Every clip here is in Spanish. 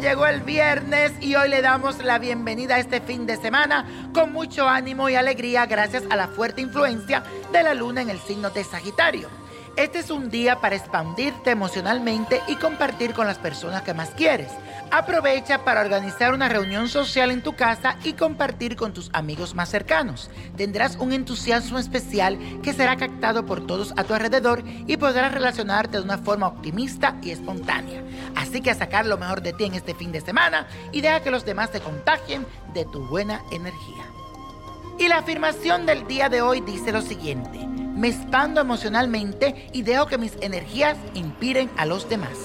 llegó el viernes y hoy le damos la bienvenida a este fin de semana con mucho ánimo y alegría gracias a la fuerte influencia de la luna en el signo de Sagitario. Este es un día para expandirte emocionalmente y compartir con las personas que más quieres. Aprovecha para organizar una reunión social en tu casa y compartir con tus amigos más cercanos. Tendrás un entusiasmo especial que será captado por todos a tu alrededor y podrás relacionarte de una forma optimista y espontánea. Así que a sacar lo mejor de ti en este fin de semana y deja que los demás te contagien de tu buena energía. Y la afirmación del día de hoy dice lo siguiente me expando emocionalmente y dejo que mis energías inspiren a los demás.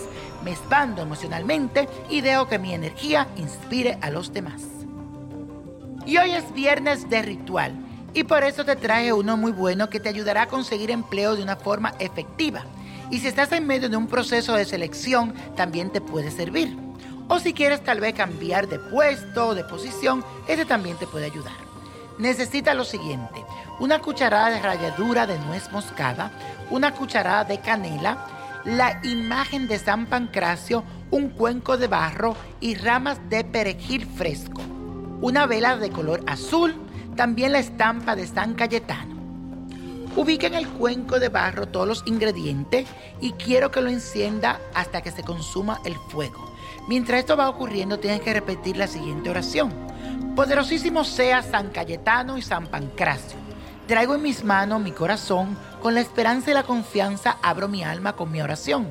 Me expando emocionalmente y dejo que mi energía inspire a los demás. Y hoy es viernes de ritual y por eso te traje uno muy bueno que te ayudará a conseguir empleo de una forma efectiva. Y si estás en medio de un proceso de selección, también te puede servir. O si quieres tal vez cambiar de puesto o de posición, ese también te puede ayudar. Necesita lo siguiente, una cucharada de ralladura de nuez moscada, una cucharada de canela, la imagen de San Pancracio, un cuenco de barro y ramas de perejil fresco, una vela de color azul, también la estampa de San Cayetano. Ubica en el cuenco de barro todos los ingredientes y quiero que lo encienda hasta que se consuma el fuego. Mientras esto va ocurriendo, tienes que repetir la siguiente oración. Poderosísimo sea San Cayetano y San Pancracio Traigo en mis manos mi corazón, con la esperanza y la confianza abro mi alma con mi oración.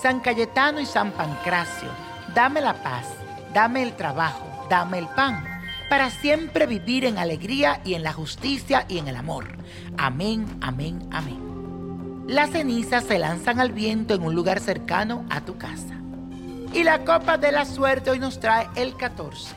San Cayetano y San Pancracio, dame la paz, dame el trabajo, dame el pan, para siempre vivir en alegría y en la justicia y en el amor. Amén, amén, amén. Las cenizas se lanzan al viento en un lugar cercano a tu casa. Y la copa de la suerte hoy nos trae el 14,